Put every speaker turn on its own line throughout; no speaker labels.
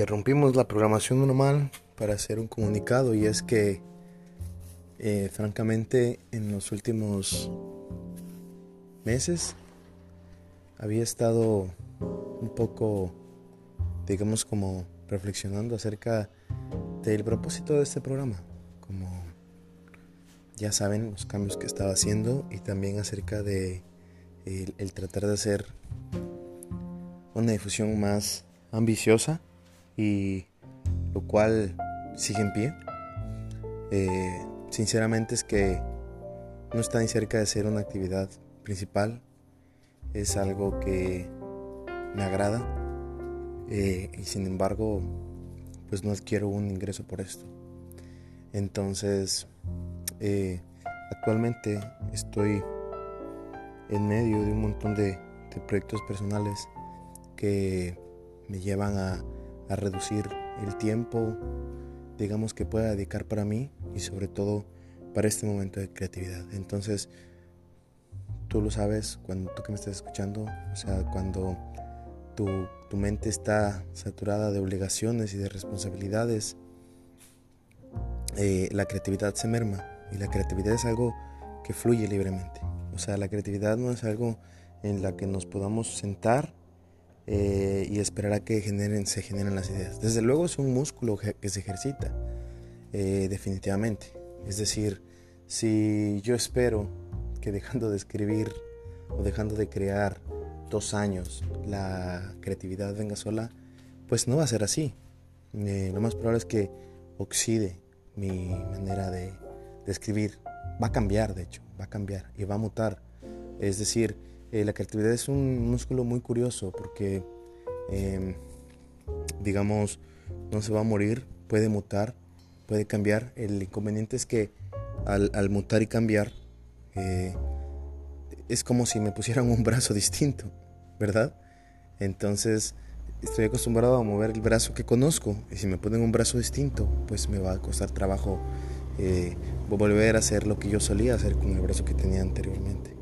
interrumpimos la programación normal para hacer un comunicado y es que eh, francamente en los últimos meses había estado un poco digamos como reflexionando acerca del propósito de este programa como ya saben los cambios que estaba haciendo y también acerca de el tratar de hacer una difusión más ambiciosa y lo cual sigue en pie. Eh, sinceramente es que no está ni cerca de ser una actividad principal. Es algo que me agrada eh, y sin embargo pues no adquiero un ingreso por esto. Entonces eh, actualmente estoy en medio de un montón de proyectos personales que me llevan a a reducir el tiempo, digamos, que pueda dedicar para mí y sobre todo para este momento de creatividad. Entonces, tú lo sabes cuando tú que me estás escuchando, o sea, cuando tu, tu mente está saturada de obligaciones y de responsabilidades, eh, la creatividad se merma y la creatividad es algo que fluye libremente. O sea, la creatividad no es algo en la que nos podamos sentar eh, y esperar a que generen, se generen las ideas. Desde luego es un músculo que se ejercita, eh, definitivamente. Es decir, si yo espero que dejando de escribir o dejando de crear dos años la creatividad venga sola, pues no va a ser así. Eh, lo más probable es que oxide mi manera de, de escribir. Va a cambiar, de hecho, va a cambiar y va a mutar. Es decir, eh, la creatividad es un músculo muy curioso porque, em, digamos, no se va a morir, puede mutar, puede cambiar. El inconveniente es que al, mutar y cambiar, eh, es como si me pusieran un brazo distinto, ¿verdad? Entonces, estoy acostumbrado a mover el brazo que conozco y si me ponen un brazo distinto, pues me va a costar trabajo eh, volver a hacer lo que yo solía hacer con el brazo que tenía anteriormente.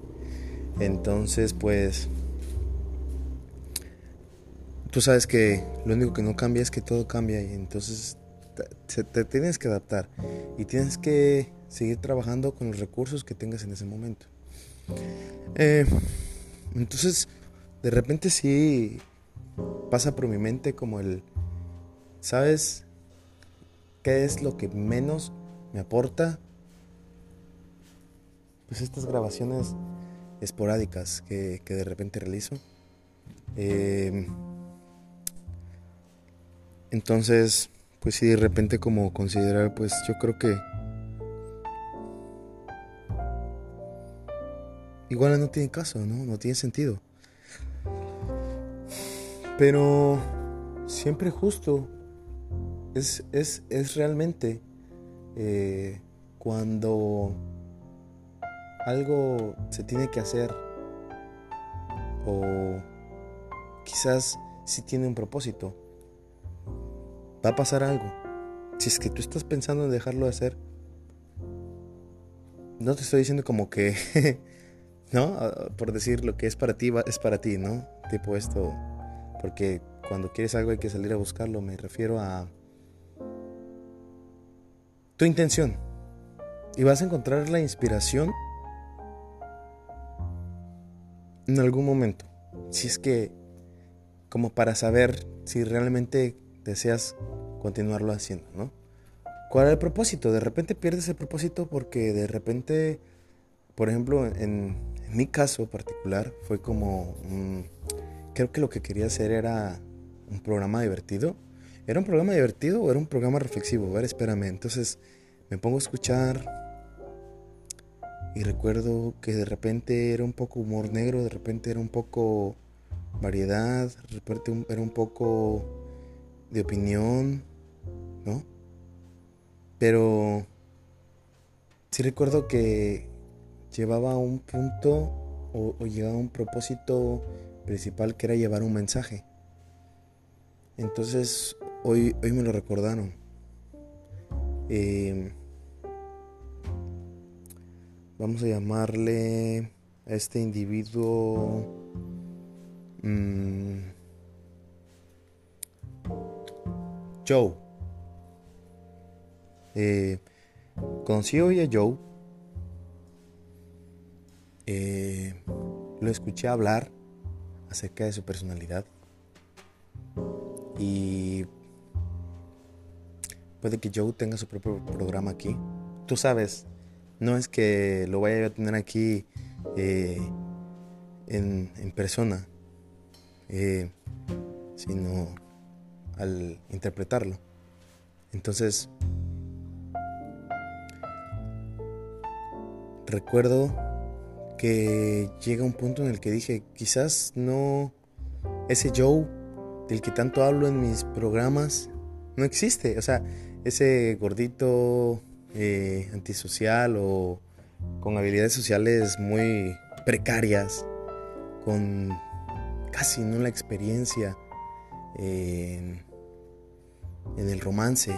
Entonces, pues, tú sabes que lo único que no cambia es que todo cambia y entonces te, tienes que adaptar y tienes que seguir trabajando con los recursos que tengas en ese momento. Eh, entonces, de repente sí pasa por mi mente como el, ¿sabes qué es lo que menos me aporta? Pues estas grabaciones esporádicas que, de repente realizo. Em, entonces, pues sí, de repente como considerar, pues yo creo que igual no tiene caso, ¿no? No tiene sentido. Pero siempre justo es, es, es realmente eh, cuando algo se tiene que hacer o quizás si tiene un propósito. Va a pasar algo. Si es que tú estás pensando en dejarlo de hacer, no te estoy diciendo como que, ¿no? Ah, por decir lo que es para ti, es para ti, ¿no? Tipo esto, porque cuando quieres algo hay que salir a buscarlo, me refiero a tu intención. Y vas a encontrar la inspiración en algún momento. Si es que, como para saber si realmente deseas continuarlo haciendo, ¿no? ¿Cuál es el propósito? De repente pierdes el propósito porque de repente, por ejemplo, en, mi caso particular, fue como, creo que lo que quería hacer era un programa divertido. ¿Era un programa divertido o era un programa reflexivo? A ver, espérame. Entonces me pongo a escuchar y recuerdo que de repente era un poco humor negro, de repente era un poco variedad, de repente era un poco de opinión, ¿no? Pero sí recuerdo que llevaba un punto o, llegaba un propósito principal que era llevar un mensaje. Entonces hoy, hoy me lo recordaron. Eh, vamos a llamarle a este individuo mm, Joe. Eh, conocí hoy a Joe. Eh, lo escuché hablar acerca de su personalidad. Y puede que Joe tenga su propio programa aquí. Tú sabes, no es que lo vaya a tener aquí eh, en, persona, eh, sino al interpretarlo. Entonces, recuerdo que llega un punto en el que dije, quizás no, ese Joe del que tanto hablo en mis programas, no existe. O sea, ese gordito eh, antisocial o con habilidades sociales muy precarias, con casi no la experiencia en, el romance.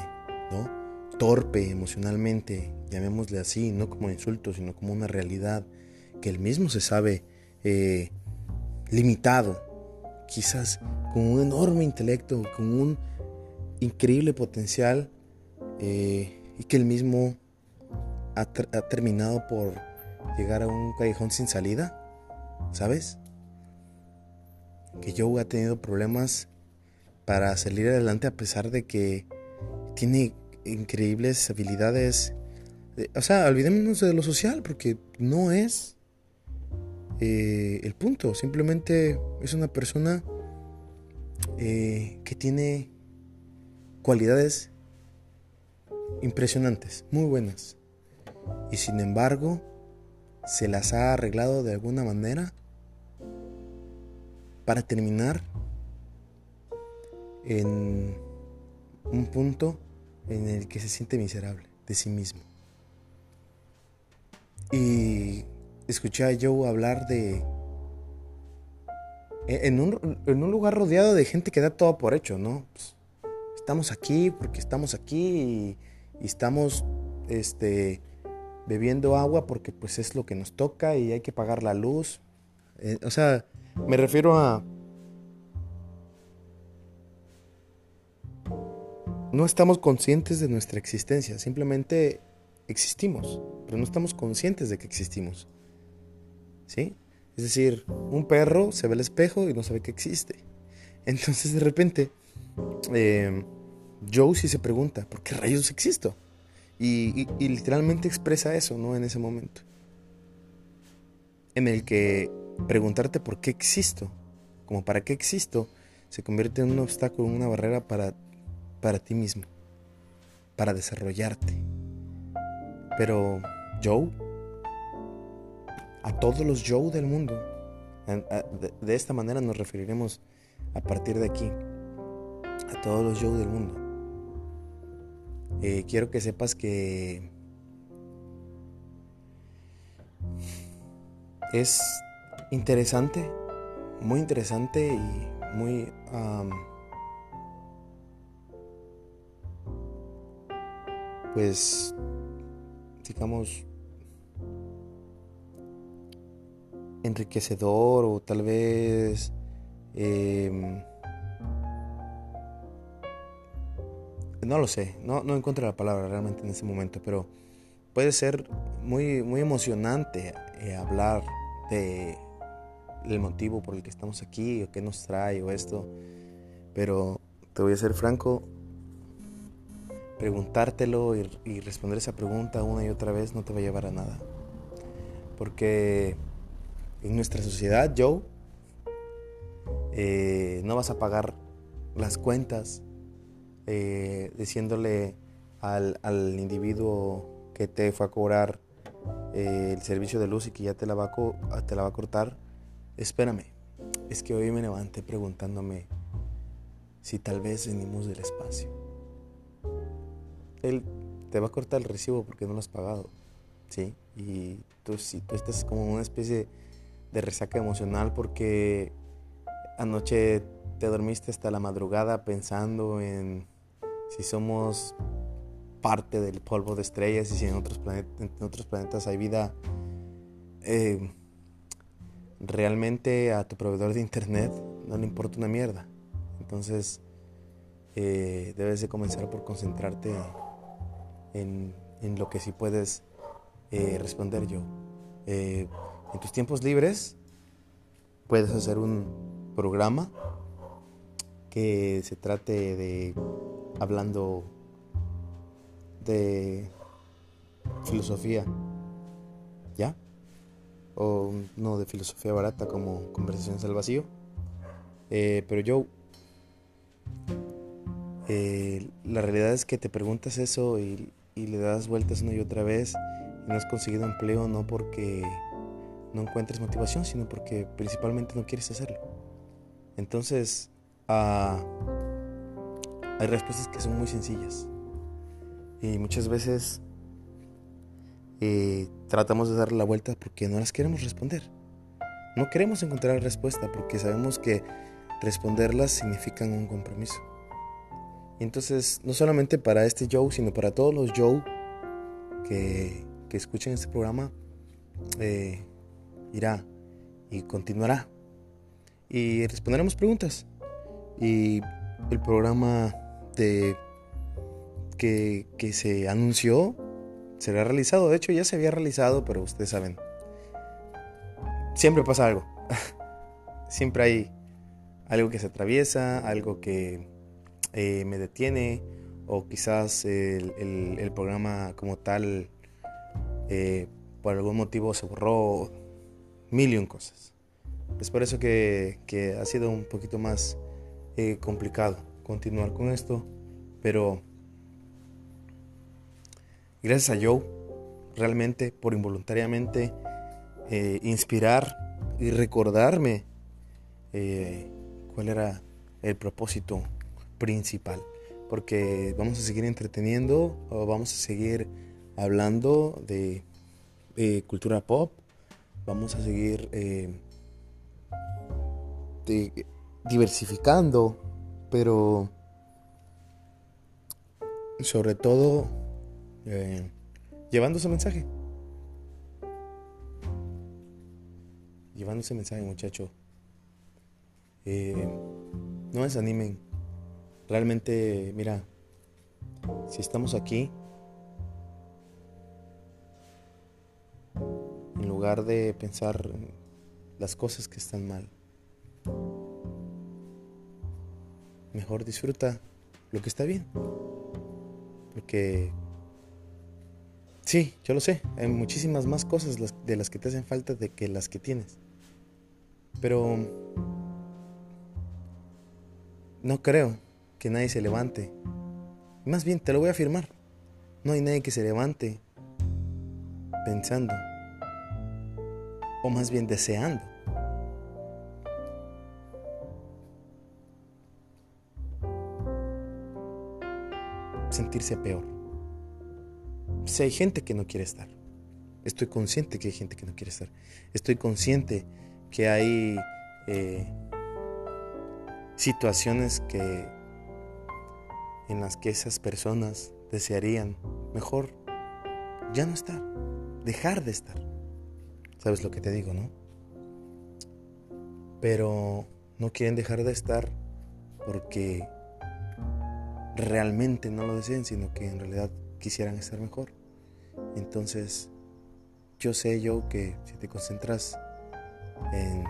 Torpe emocionalmente, llamémosle así, no como insulto, sino como una realidad que él mismo se sabe eh, limitado, quizás con un enorme intelecto, con un increíble potencial eh, y que él mismo ha, terminado por llegar a un callejón sin salida, ¿sabes? Que Joe ha tenido problemas para salir adelante a pesar de que tiene increíbles habilidades. O sea, olvidémonos de lo social porque no es eh, el punto. Simplemente es una persona eh, que tiene cualidades impresionantes, muy buenas. Y sin embargo, se las ha arreglado de alguna manera para terminar en un punto en el que se siente miserable de sí mismo. Y escuché a Joe hablar de... En un, lugar rodeado de gente que da todo por hecho, ¿no? Pues, estamos aquí porque estamos aquí y, estamos este, bebiendo agua porque pues es lo que nos toca y hay que pagar la luz. Eh, o sea, me refiero a... No estamos conscientes de nuestra existencia, simplemente existimos, pero no estamos conscientes de que existimos. ¿Sí? Es decir, un perro se ve al espejo y no sabe que existe. Entonces de repente eh, Sí se pregunta, ¿por qué rayos existo? Y, literalmente expresa eso, ¿no? En ese momento. En el que preguntarte por qué existo, como para qué existo, se convierte en un obstáculo, una barrera para, para ti mismo, para desarrollarte. Pero Joe, a todos los Joe del mundo, de esta manera nos referiremos a partir de aquí a todos los Joe del mundo. Eh, quiero que sepas que es interesante, muy interesante y muy... pues, digamos, enriquecedor o tal vez... Em, no lo sé, no, no encuentro la palabra realmente en ese momento, pero puede ser muy, muy emocionante eh, hablar de el motivo por el que estamos aquí o qué nos trae o esto, pero te voy a ser franco, preguntártelo y, responder esa pregunta una y otra vez no te va a llevar a nada, porque en nuestra sociedad, Joe, eh, no vas a pagar las cuentas eh, diciéndole al, individuo que te fue a cobrar eh, el servicio de luz y que ya te la, va a, te la va a cortar, espérame, es que hoy me levanté preguntándome si tal vez venimos del espacio. Él te va a cortar el recibo porque no lo has pagado, ¿sí? Y tú, si tú estás como una especie de resaca emocional porque anoche te dormiste hasta la madrugada pensando en si somos parte del polvo de estrellas y si en otros, planetas hay vida, eh, realmente a tu proveedor de internet no le importa una mierda. Entonces, eh, debes de comenzar por concentrarte en, lo que sí puedes eh, responder yo. en tus tiempos libres puedes hacer un programa que se trate de hablando de filosofía, ¿ya? O no de filosofía barata como conversaciones al vacío. Eh, pero yo, eh, la realidad es que te preguntas eso y, le das vueltas una y otra vez y no has conseguido empleo no porque no encuentres motivación, sino porque principalmente no quieres hacerlo. Entonces, ah, hay respuestas que son muy sencillas. Y muchas veces eh, tratamos de darle la vuelta porque no las queremos responder. No queremos encontrar respuesta porque sabemos que responderlas significan un compromiso. entonces, no solamente para este Joe, sino para todos los Joe que, que escuchen este programa, eh, irá y continuará. Y responderemos preguntas. Y el programa de que, que se anunció será realizado. De hecho, ya se había realizado, pero ustedes saben, siempre pasa algo. siempre hay algo que se atraviesa, algo que eh, me detiene, o quizás el, el, programa como tal eh, por algún motivo se borró, mil y un cosas. Es por eso que, que ha sido un poquito más eh, complicado continuar con esto, pero gracias a Joe, realmente por involuntariamente eh, inspirar y recordarme eh, cuál era el propósito principal. Porque vamos a seguir entreteniendo vamos a seguir hablando de, cultura pop, vamos a seguir eh, diversificando, pero sobre todo eh, llevando ese mensaje. Llevando ese mensaje, muchacho. Eh, no desanimen. Realmente, mira, si estamos aquí, en lugar de pensar las cosas que están mal, mejor disfruta lo que está bien. Porque Sí, yo lo sé. Hay muchísimas más cosas de las que te hacen falta de que las que tienes. Pero no creo que nadie se levante. Más bien, te lo voy a afirmar. No hay nadie que se levante pensando. O más bien deseando. Sentirse peor si hay gente que no quiere estar. Estoy consciente que hay gente que no quiere estar. Estoy consciente que hay eh, situaciones que en las que esas personas desearían mejor ya no estar, dejar de estar. ¿Sabes lo que te digo, no? Pero no quieren dejar de estar porque realmente no lo deseen, sino que en realidad quisieran estar mejor. Entonces, yo sé yo que si te concentras en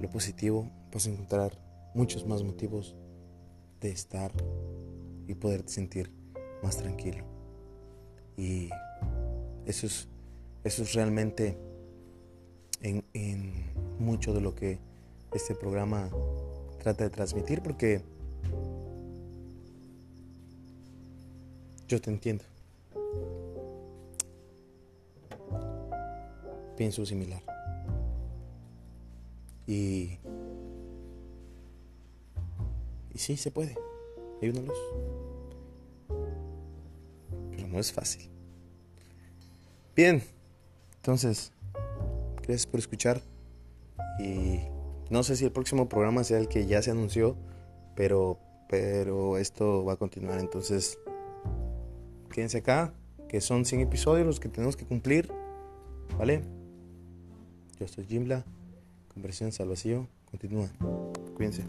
lo positivo, vas a encontrar muchos más motivos de estar y poderte sentir más tranquilo. Y eso es, eso es realmente en, en mucho de lo que este programa trata de transmitir, porque Yo te entiendo. Pienso similar. Y... Y sí, se puede. Hay una luz. Pero no es fácil. Bien. Entonces, gracias por escuchar. Y no sé si el próximo programa sea el que ya se anunció, pero, pero esto va a continuar. Entonces, quédense acá, que son 100 episodios los que tenemos que cumplir, ¿vale? Yo soy Jimbla, conversión al vacío, continúa, cuídense.